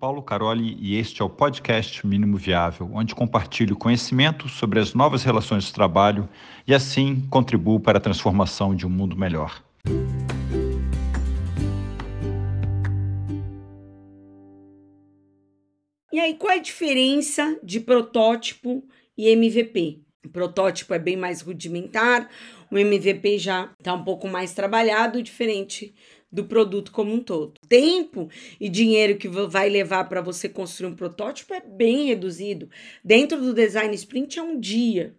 Paulo Caroli e este é o podcast Mínimo Viável, onde compartilho conhecimento sobre as novas relações de trabalho e assim contribuo para a transformação de um mundo melhor. E aí, qual é a diferença de protótipo e MVP? O protótipo é bem mais rudimentar, o MVP já está um pouco mais trabalhado, diferente do produto como um todo. Tempo e dinheiro que vai levar para você construir um protótipo é bem reduzido. Dentro do design sprint é um dia.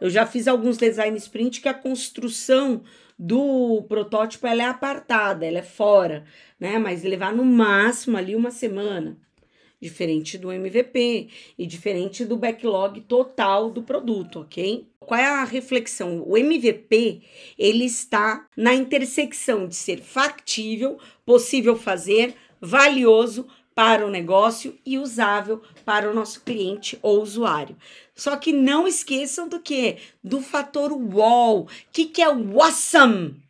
Eu já fiz alguns design sprint que a construção do protótipo ela é apartada, ela é fora, né? Mas levar no máximo ali uma semana diferente do MVP e diferente do backlog total do produto, ok? Qual é a reflexão? O MVP ele está na intersecção de ser factível, possível fazer, valioso para o negócio e usável para o nosso cliente ou usuário. Só que não esqueçam do que? Do fator wow. O que, que é o awesome?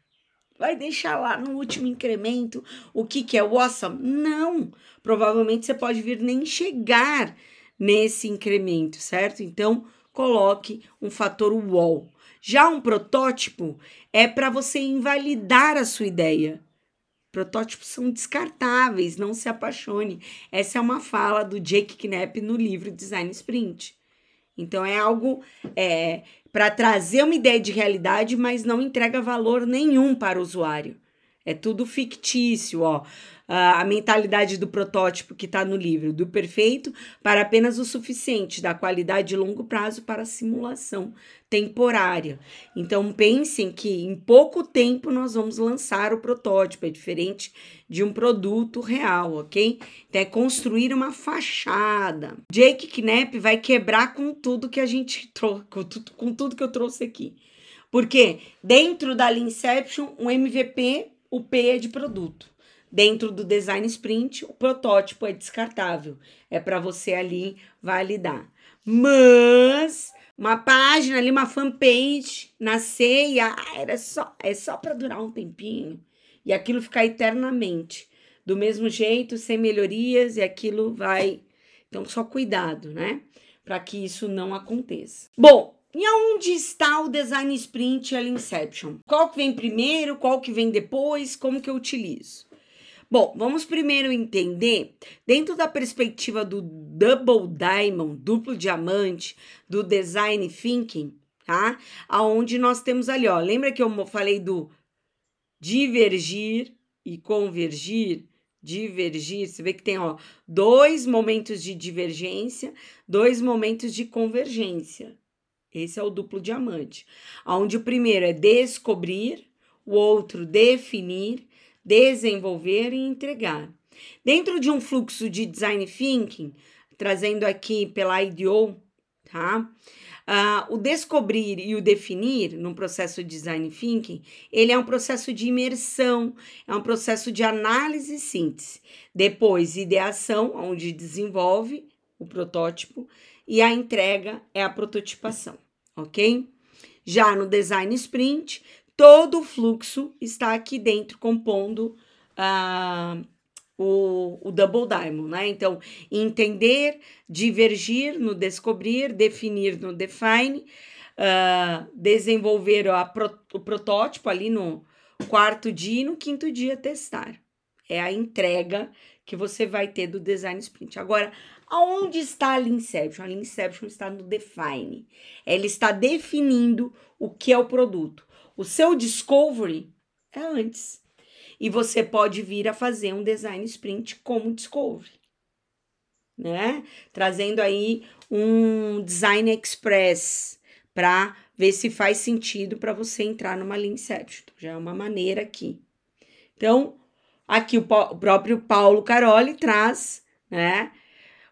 Vai deixar lá no último incremento o que, que é o awesome? Não provavelmente você pode vir nem chegar nesse incremento, certo? Então, coloque um fator wall. Já um protótipo é para você invalidar a sua ideia. Protótipos são descartáveis, não se apaixone. Essa é uma fala do Jake Knapp no livro Design Sprint. Então é algo é, para trazer uma ideia de realidade, mas não entrega valor nenhum para o usuário. É tudo fictício, ó a mentalidade do protótipo que está no livro, do perfeito para apenas o suficiente, da qualidade de longo prazo para simulação temporária. Então pensem que em pouco tempo nós vamos lançar o protótipo, é diferente de um produto real, ok? Então é construir uma fachada. Jake Knapp vai quebrar com tudo que a gente trouxe, com, com tudo que eu trouxe aqui. Porque dentro da Inception, o MVP, o P é de produto. Dentro do design sprint, o protótipo é descartável, é para você ali validar. Mas uma página ali, uma fanpage na ceia, ah, era só, é só para durar um tempinho e aquilo ficar eternamente. Do mesmo jeito, sem melhorias e aquilo vai. Então, só cuidado, né? Para que isso não aconteça. Bom, e aonde está o design sprint e a Inception? Qual que vem primeiro, qual que vem depois, como que eu utilizo? Bom, vamos primeiro entender, dentro da perspectiva do Double Diamond, duplo diamante, do Design Thinking, tá? Aonde nós temos ali, ó, lembra que eu falei do divergir e convergir? Divergir, você vê que tem, ó, dois momentos de divergência, dois momentos de convergência. Esse é o duplo diamante, onde o primeiro é descobrir, o outro definir desenvolver e entregar. Dentro de um fluxo de design thinking, trazendo aqui pela IDEO, tá? Uh, o descobrir e o definir no processo de design thinking, ele é um processo de imersão, é um processo de análise e síntese. Depois, ideação, onde desenvolve o protótipo, e a entrega é a prototipação, ok? Já no design sprint, todo o fluxo está aqui dentro, compondo uh, o, o double diamond, né? Então, entender, divergir no descobrir, definir no define, uh, desenvolver a, o protótipo ali no quarto dia e no quinto dia testar. É a entrega que você vai ter do design sprint. Agora, aonde está a Inception? A Inception está no define. Ela está definindo o que é o produto. O seu discovery é antes. E você pode vir a fazer um design sprint como discovery. Né? Trazendo aí um design express para ver se faz sentido para você entrar numa Inception. Então, já é uma maneira aqui. Então, aqui o, o próprio Paulo Caroli traz, né?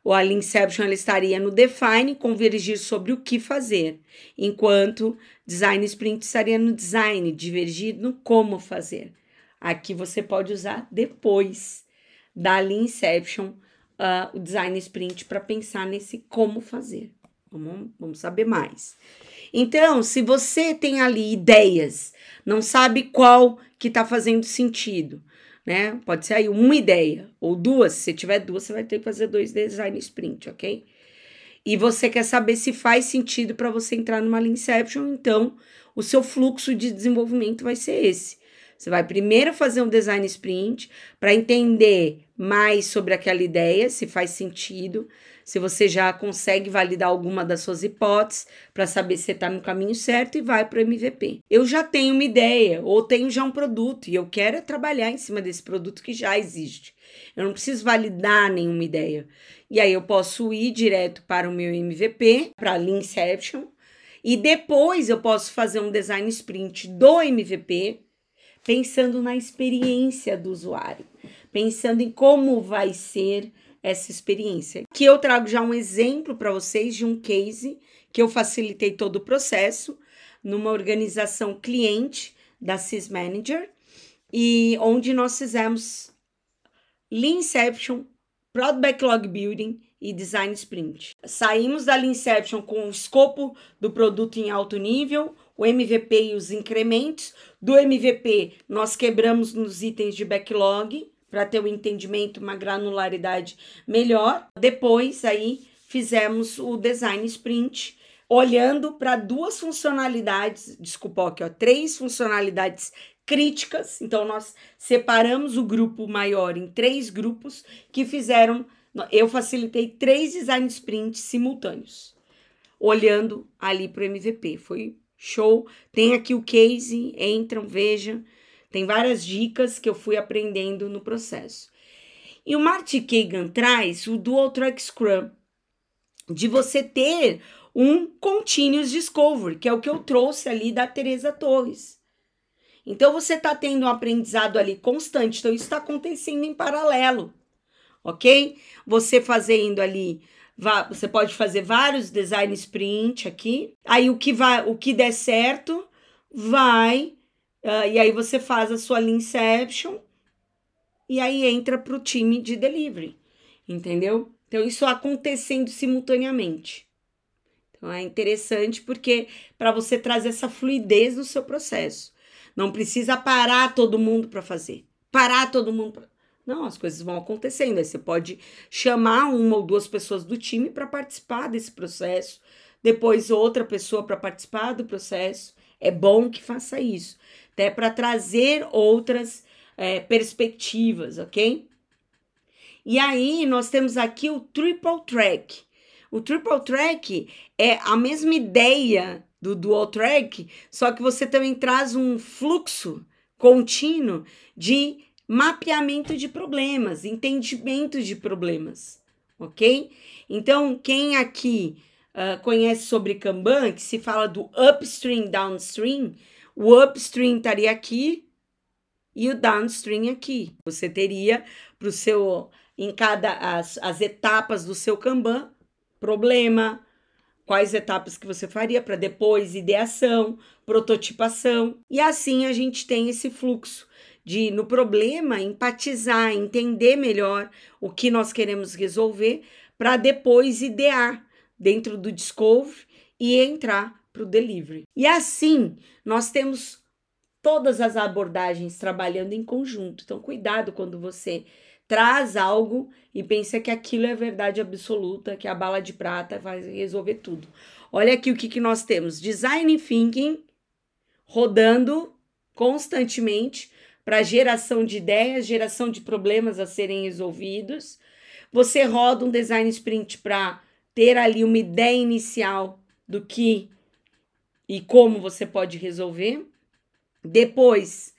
O a Inception estaria no define, convergir sobre o que fazer, enquanto design sprint estaria no design, divergir no como fazer. Aqui você pode usar depois da Inception uh, o design sprint para pensar nesse como fazer. Vamos, vamos saber mais. Então, se você tem ali ideias, não sabe qual que está fazendo sentido, né? Pode ser aí uma ideia ou duas. Se tiver duas, você vai ter que fazer dois design sprint, ok? E você quer saber se faz sentido para você entrar numa Inception, então o seu fluxo de desenvolvimento vai ser esse. Você vai primeiro fazer um design sprint para entender mais sobre aquela ideia, se faz sentido, se você já consegue validar alguma das suas hipóteses para saber se está no caminho certo e vai para o MVP. Eu já tenho uma ideia ou tenho já um produto e eu quero é trabalhar em cima desse produto que já existe. Eu não preciso validar nenhuma ideia. E aí eu posso ir direto para o meu MVP, para a Leanception, e depois eu posso fazer um design sprint do MVP pensando na experiência do usuário, pensando em como vai ser essa experiência. Que eu trago já um exemplo para vocês de um case que eu facilitei todo o processo numa organização cliente da Sys Manager e onde nós fizemos Leanception, Product Backlog Building e Design Sprint. Saímos da Leanception com o escopo do produto em alto nível, o MVP e os incrementos. Do MVP, nós quebramos nos itens de backlog para ter um entendimento, uma granularidade melhor. Depois, aí, fizemos o design sprint, olhando para duas funcionalidades, desculpa, aqui, ó, três funcionalidades críticas. Então, nós separamos o grupo maior em três grupos que fizeram. Eu facilitei três design sprints simultâneos, olhando ali para o MVP. Foi Show. Tem aqui o case, entram, vejam. Tem várias dicas que eu fui aprendendo no processo. E o Marty Kagan traz o Dual Track Scrum, de você ter um Continuous Discovery, que é o que eu trouxe ali da Teresa Torres. Então você está tendo um aprendizado ali constante, então isso está acontecendo em paralelo, ok? Você fazendo ali você pode fazer vários design sprint aqui. Aí o que vai, o que der certo, vai uh, e aí você faz a sua Leanception e aí entra para o time de delivery, entendeu? Então isso acontecendo simultaneamente. Então é interessante porque para você trazer essa fluidez no seu processo, não precisa parar todo mundo para fazer. Parar todo mundo pra... Não, as coisas vão acontecendo. Aí você pode chamar uma ou duas pessoas do time para participar desse processo, depois outra pessoa para participar do processo. É bom que faça isso, até para trazer outras é, perspectivas, ok? E aí nós temos aqui o triple track. O triple track é a mesma ideia do dual track, só que você também traz um fluxo contínuo de mapeamento de problemas, entendimento de problemas, ok? Então, quem aqui uh, conhece sobre Kanban, que se fala do upstream, downstream, o upstream estaria aqui e o downstream aqui. Você teria para o seu, em cada, as, as etapas do seu Kanban, problema, quais etapas que você faria para depois ideação, prototipação, e assim a gente tem esse fluxo de no problema empatizar, entender melhor o que nós queremos resolver para depois idear dentro do discovery e entrar para o delivery. E assim, nós temos todas as abordagens trabalhando em conjunto. Então, cuidado quando você traz algo e pensa que aquilo é verdade absoluta, que a bala de prata vai resolver tudo. Olha aqui o que, que nós temos: design thinking rodando constantemente para geração de ideias, geração de problemas a serem resolvidos. Você roda um design sprint para ter ali uma ideia inicial do que e como você pode resolver. Depois,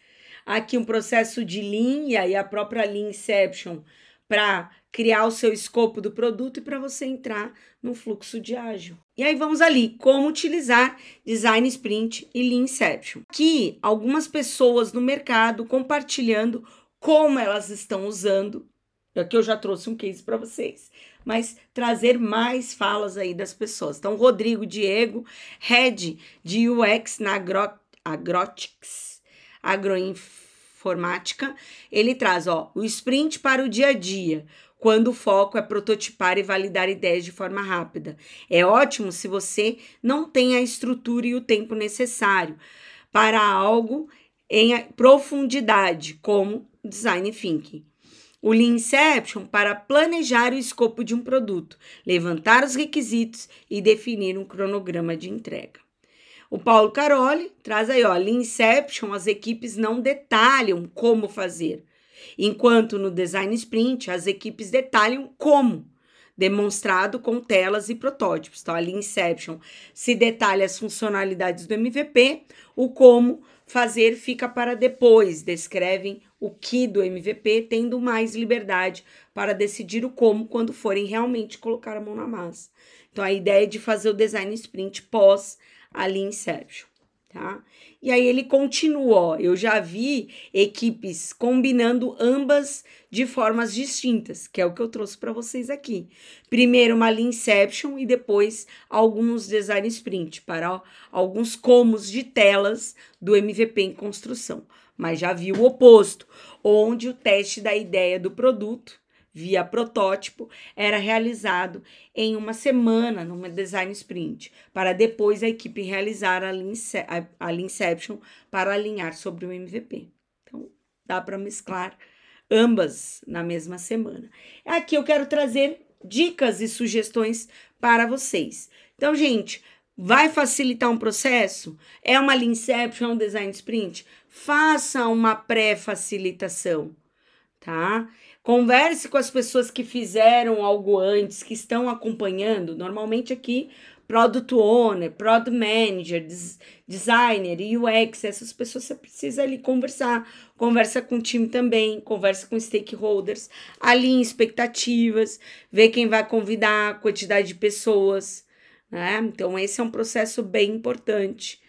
aqui um processo de linha e a própria Lean Inception para criar o seu escopo do produto e para você entrar no fluxo de ágil. E aí vamos ali, como utilizar Design Sprint e Lean Inception. Aqui, algumas pessoas no mercado compartilhando como elas estão usando. Aqui eu já trouxe um case para vocês, mas trazer mais falas aí das pessoas. Então, Rodrigo Diego, Head de UX na Agro, Agrotics, Agroinformática, ele traz ó, o sprint para o dia a dia, quando o foco é prototipar e validar ideias de forma rápida. É ótimo se você não tem a estrutura e o tempo necessário para algo em profundidade, como Design Thinking. O Lean Inception para planejar o escopo de um produto, levantar os requisitos e definir um cronograma de entrega. O Paulo Caroli traz aí, ó, Lean Inception, as equipes não detalham como fazer, enquanto no Design Sprint as equipes detalham como, demonstrado com telas e protótipos. Então, a Lean Inception se detalha as funcionalidades do MVP, o como fazer fica para depois, descrevem o que do MVP, tendo mais liberdade para decidir o como quando forem realmente colocar a mão na massa. Então, a ideia é de fazer o design sprint pós a Lean Inception, tá? E aí ele continua, eu já vi equipes combinando ambas de formas distintas, que é o que eu trouxe para vocês aqui. Primeiro uma Lean Inception e depois alguns design sprint para ó, alguns comos de telas do MVP em construção mas já vi o oposto, onde o teste da ideia do produto via protótipo era realizado em uma semana numa design sprint, para depois a equipe realizar a Inception para alinhar sobre o MVP. Então, dá para mesclar ambas na mesma semana. Aqui eu quero trazer dicas e sugestões para vocês. Então, gente, vai facilitar um processo? É uma Lean Inception, é um design sprint? Faça uma pré-facilitação, tá? Converse com as pessoas que fizeram algo antes, que estão acompanhando. Normalmente aqui, Product Owner, Product Manager, des Designer, UX, essas pessoas você precisa ali conversar. Conversa com o time também, conversa com stakeholders, alinhe expectativas, vê quem vai convidar, quantidade de pessoas, né? Então, esse é um processo bem importante.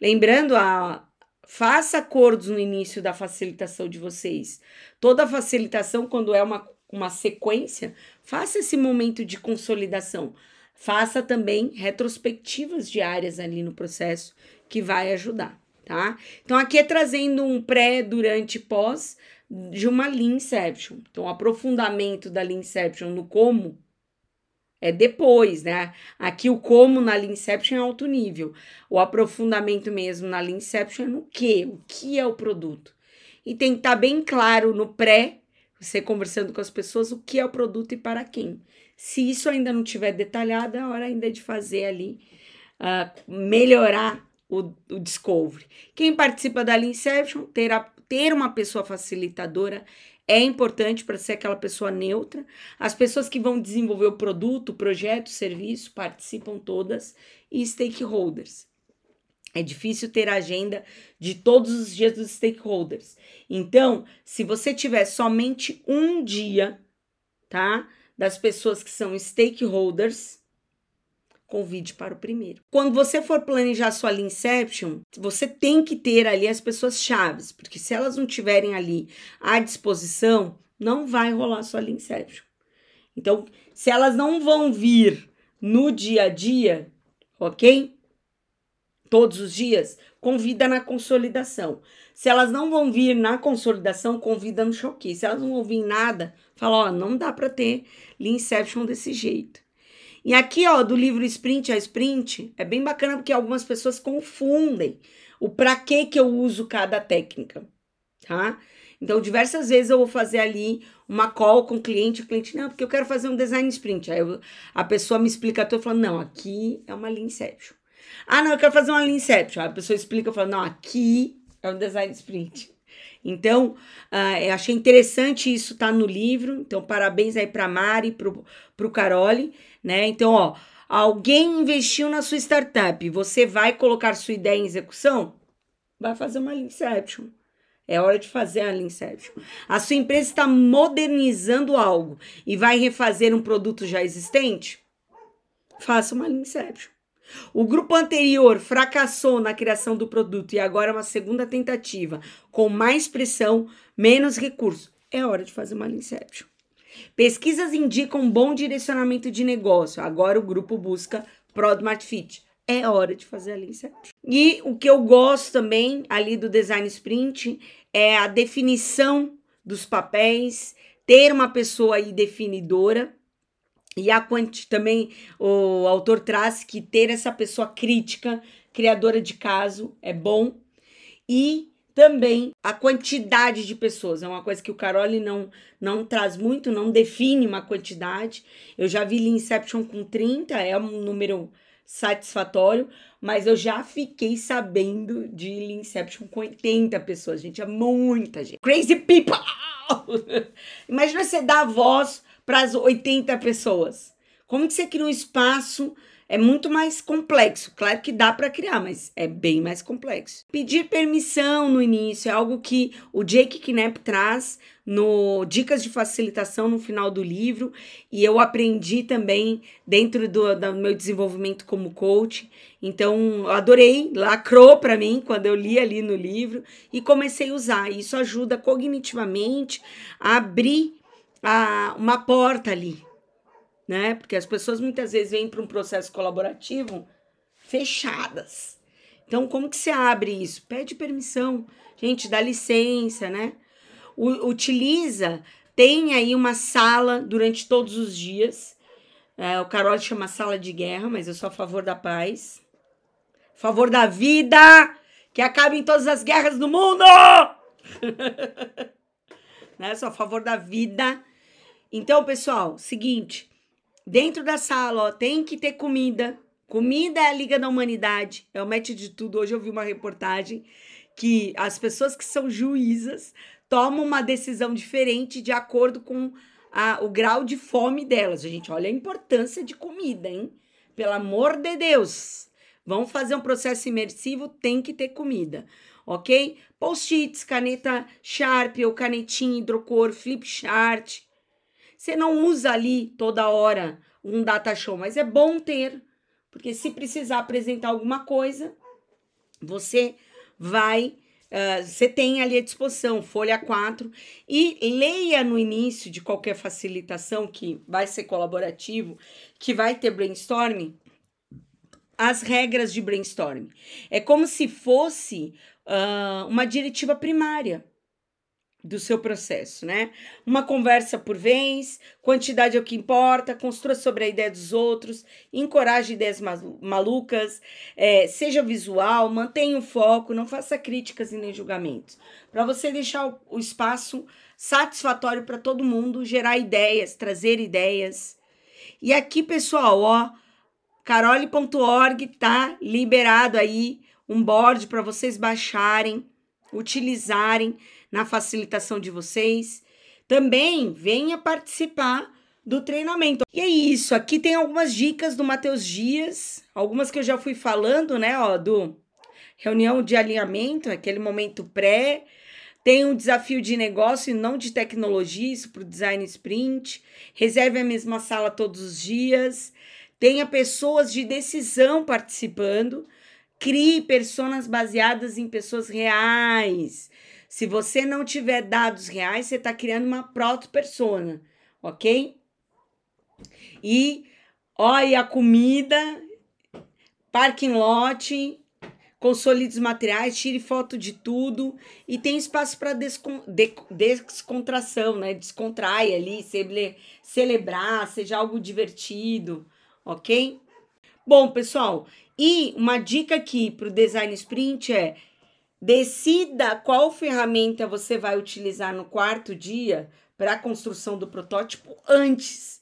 Lembrando, a, Faça acordos no início da facilitação de vocês. Toda facilitação, quando é uma, uma sequência, faça esse momento de consolidação. Faça também retrospectivas diárias ali no processo, que vai ajudar, tá? Então, aqui é trazendo um pré, durante e pós de uma Lean Inception. Então, aprofundamento da Lean Inception no como é depois, né? Aqui o como na Leanception é alto nível. O aprofundamento mesmo na Leanception é no que? O que é o produto? E tem que estar tá bem claro no pré, você conversando com as pessoas, o que é o produto e para quem. Se isso ainda não tiver detalhado, é hora ainda de fazer ali, uh, melhorar o, o discovery. Quem participa da Leanception, ter, a, ter uma pessoa facilitadora é importante para ser aquela pessoa neutra. As pessoas que vão desenvolver o produto, projeto, serviço, participam todas e stakeholders. É difícil ter agenda de todos os dias dos stakeholders. Então, se você tiver somente um dia, tá? Das pessoas que são stakeholders, convide para o primeiro. Quando você for planejar sua Inception, você tem que ter ali as pessoas chaves, porque se elas não tiverem ali à disposição, não vai rolar sua Inception. Então, se elas não vão vir no dia a dia, ok? Todos os dias, convida na consolidação. Se elas não vão vir na consolidação, convida no choque. Se elas não vão vir nada, fala, ó, não dá para ter Inception desse jeito. E aqui, ó, do livro Sprint a Sprint, é bem bacana porque algumas pessoas confundem o para que que eu uso cada técnica, tá? Então, diversas vezes eu vou fazer ali uma call com o cliente, o cliente, não, porque eu quero fazer um design sprint. Aí eu, a pessoa me explica tudo, eu falo, não, aqui é uma Lean Inception. Ah, não, eu quero fazer uma Lean Inception. Aí a pessoa explica, eu falo, não, aqui é um design sprint. Então, uh, eu achei interessante isso tá no livro. Então, parabéns aí para Mari, pro, pro Carole, né? Então, ó, alguém investiu na sua startup, você vai colocar sua ideia em execução? Vai fazer uma Inception. É hora de fazer a Inception. A sua empresa está modernizando algo e vai refazer um produto já existente? Faça uma Inception. O grupo anterior fracassou na criação do produto e agora é uma segunda tentativa, com mais pressão, menos recursos. É hora de fazer uma Inception. Pesquisas indicam um bom direcionamento de negócio. Agora o grupo busca Product Fit. É hora de fazer a Inception. E o que eu gosto também ali do design sprint é a definição dos papéis, ter uma pessoa aí definidora e a quanti, também o autor traz que ter essa pessoa crítica, criadora de caso, é bom. E também a quantidade de pessoas. É uma coisa que o Carole não, não traz muito, não define uma quantidade. Eu já vi Inception com 30, é um número satisfatório, mas eu já fiquei sabendo de Inception com 80 pessoas, gente, é muita gente. Crazy people! Imagina você dar voz para as 80 pessoas. Como que você cria um espaço é muito mais complexo. Claro que dá para criar, mas é bem mais complexo. Pedir permissão no início é algo que o Jake Knapp traz no Dicas de Facilitação no final do livro e eu aprendi também dentro do, do meu desenvolvimento como coach. Então, adorei, lacrou para mim quando eu li ali no livro e comecei a usar. Isso ajuda cognitivamente a abrir a, uma porta ali né? Porque as pessoas muitas vezes vêm para um processo colaborativo fechadas. Então, como que você abre isso? Pede permissão. Gente, dá licença, né? O, utiliza, tem aí uma sala durante todos os dias. É, o Carol chama sala de guerra, mas eu sou a favor da paz. A favor da vida! Que acabem todas as guerras do mundo! né? Sou a favor da vida. Então, pessoal, seguinte, Dentro da sala, ó, tem que ter comida. Comida é a Liga da Humanidade. É o mete de tudo. Hoje eu vi uma reportagem que as pessoas que são juízas tomam uma decisão diferente de acordo com a, o grau de fome delas. Gente, olha a importância de comida, hein? Pelo amor de Deus. Vamos fazer um processo imersivo, tem que ter comida, ok? Post-its, caneta Sharp ou canetinha hidrocor, flip chart, você não usa ali toda hora um data show, mas é bom ter, porque se precisar apresentar alguma coisa, você vai, uh, você tem ali à disposição, folha 4, e leia no início de qualquer facilitação que vai ser colaborativo, que vai ter brainstorming, as regras de brainstorming. É como se fosse uh, uma diretiva primária do seu processo, né? Uma conversa por vez, quantidade é o que importa, construa sobre a ideia dos outros, encoraje ideias malucas, é, seja visual, mantenha o foco, não faça críticas e nem julgamentos. Para você deixar o, o espaço satisfatório para todo mundo, gerar ideias, trazer ideias. E aqui, pessoal, ó, carole.org tá liberado aí um board para vocês baixarem, utilizarem na facilitação de vocês. Também venha participar do treinamento. E é isso, aqui tem algumas dicas do Matheus Dias, algumas que eu já fui falando, né, ó, do reunião de alinhamento, aquele momento pré, tem um desafio de negócio e não de tecnologia, isso para o design sprint. Reserve a mesma sala todos os dias. Tenha pessoas de decisão participando. Crie personas baseadas em pessoas reais. Se você não tiver dados reais, você está criando uma proto-persona, ok? E olha a comida, parking lot, consolide os materiais, tire foto de tudo e tem espaço para descon de descontração, né? Descontrai ali, cele celebrar, seja algo divertido, ok? Bom, pessoal, e uma dica aqui para o design sprint é Decida qual ferramenta você vai utilizar no quarto dia para a construção do protótipo antes.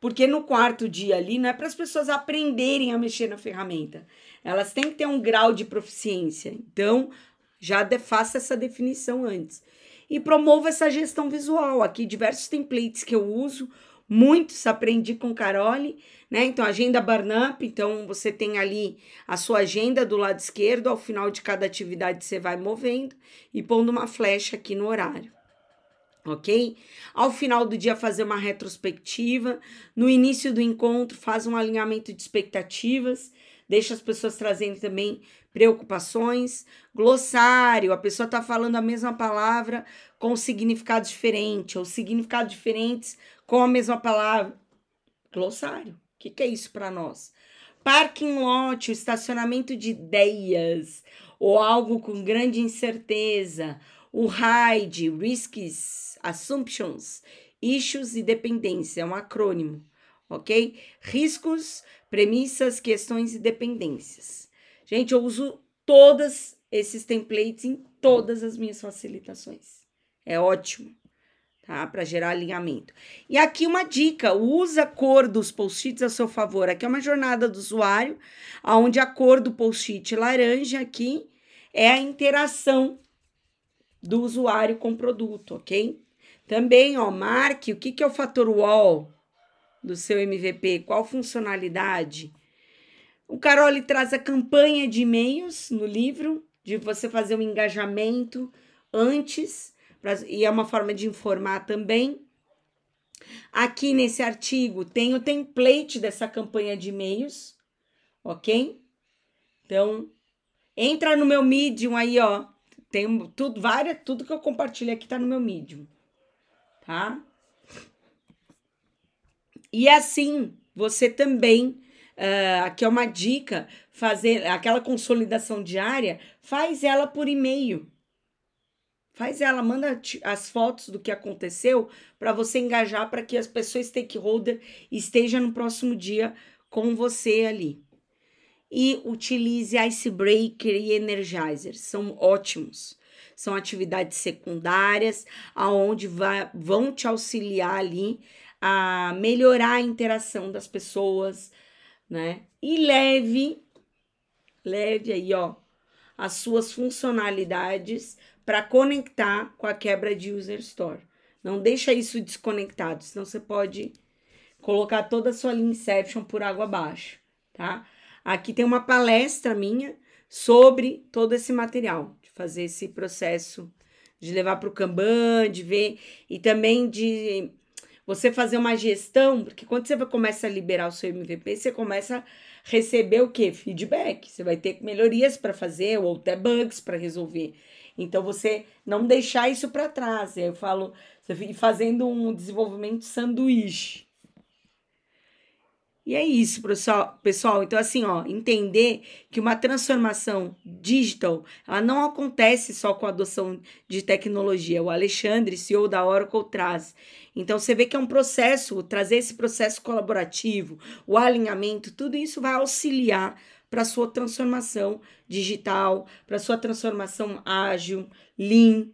Porque no quarto dia ali não é para as pessoas aprenderem a mexer na ferramenta. Elas têm que ter um grau de proficiência. Então, já de, faça essa definição antes. E promova essa gestão visual. Aqui, diversos templates que eu uso muitos aprendi com Carole, né? Então, agenda Barnump, então você tem ali a sua agenda do lado esquerdo, ao final de cada atividade você vai movendo e pondo uma flecha aqui no horário. Ok? Ao final do dia, fazer uma retrospectiva. No início do encontro, faz um alinhamento de expectativas deixa as pessoas trazendo também preocupações. Glossário, a pessoa está falando a mesma palavra com significado diferente, ou significados diferentes com a mesma palavra. Glossário. O que, que é isso para nós? Parking lot, estacionamento de ideias, ou algo com grande incerteza. O RIDE, Risks, Assumptions, Issues e Dependência, é um acrônimo, ok? Riscos, premissas, questões e dependências. Gente, eu uso todas esses templates em todas as minhas facilitações. É ótimo, tá? Para gerar alinhamento. E aqui uma dica: usa a cor dos post-its a seu favor. Aqui é uma jornada do usuário, onde a cor do post-it laranja aqui é a interação do usuário com o produto, ok? Também, ó, marque o que, que é o fator wall do seu MVP, qual funcionalidade. O Carole traz a campanha de e-mails no livro, de você fazer um engajamento antes, pra, e é uma forma de informar também. Aqui nesse artigo tem o template dessa campanha de e-mails, ok? Então, entra no meu Medium aí, ó. Tem tudo, várias, tudo que eu compartilho aqui tá no meu Medium, tá? E assim, você também Uh, aqui é uma dica: fazer aquela consolidação diária, faz ela por e-mail. Faz ela, manda as fotos do que aconteceu para você engajar para que as pessoas stakeholder estejam no próximo dia com você ali. E utilize Icebreaker e Energizer, são ótimos. São atividades secundárias aonde vai, vão te auxiliar ali a melhorar a interação das pessoas, né? E leve, leve aí, ó, as suas funcionalidades para conectar com a quebra de user store. Não deixa isso desconectado, senão você pode colocar toda a sua linha Inception por água abaixo, tá? Aqui tem uma palestra minha sobre todo esse material, de fazer esse processo de levar para o Kanban, de ver e também de você fazer uma gestão, porque quando você começa a liberar o seu MVP, você começa receber o que? Feedback. Você vai ter melhorias para fazer ou até bugs para resolver. Então você não deixar isso para trás. Eu falo, você fazendo um desenvolvimento sanduíche. E é isso, pessoal. Então, assim, ó, entender que uma transformação digital, ela não acontece só com a adoção de tecnologia. O Alexandre, CEO da Oracle, traz. Então, você vê que é um processo, trazer esse processo colaborativo, o alinhamento, tudo isso vai auxiliar para a sua transformação digital, para a sua transformação ágil, lean.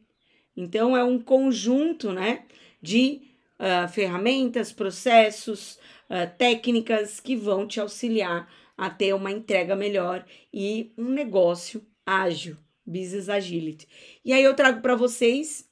Então, é um conjunto, né, de uh, ferramentas, processos, uh, técnicas que vão te auxiliar a ter uma entrega melhor e um negócio ágil, business agility. E aí eu trago para vocês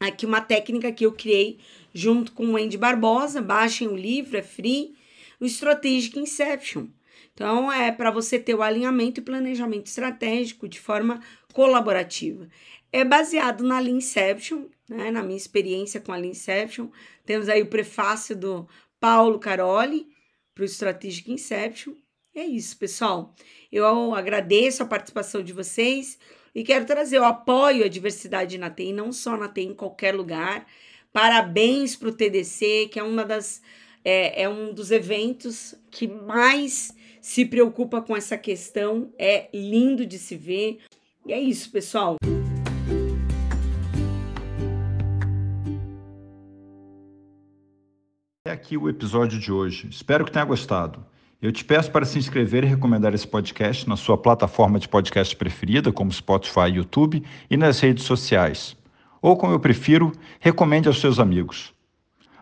aqui uma técnica que eu criei junto com o Andy Barbosa, baixem o livro, é free, o Strategic Inception. Então, é para você ter o alinhamento e planejamento estratégico de forma colaborativa. É baseado na Lean Inception, né, na minha experiência com a Lean Inception. Temos aí o prefácio do Paulo Caroli para o Strategic Inception. E é isso, pessoal. Eu agradeço a participação de vocês e quero trazer o apoio à diversidade na TI, não só na TI, em qualquer lugar. Parabéns para o TDC, que é uma das é, é um dos eventos que mais se preocupa com essa questão. É lindo de se ver. E é isso, pessoal. É aqui o episódio de hoje. Espero que tenha gostado. Eu te peço para se inscrever e recomendar esse podcast na sua plataforma de podcast preferida, como Spotify e YouTube, e nas redes sociais. Ou, como eu prefiro, recomende aos seus amigos.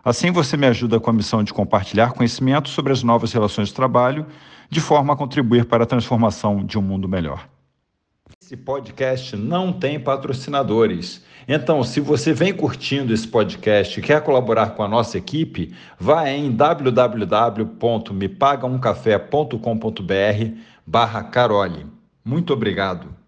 Assim você me ajuda com a missão de compartilhar conhecimento sobre as novas relações de trabalho, de forma a contribuir para a transformação de um mundo melhor. Esse podcast não tem patrocinadores. Então, se você vem curtindo esse podcast e quer colaborar com a nossa equipe, vá em www.mepagaumcafé.com.br barra Carole. Muito obrigado.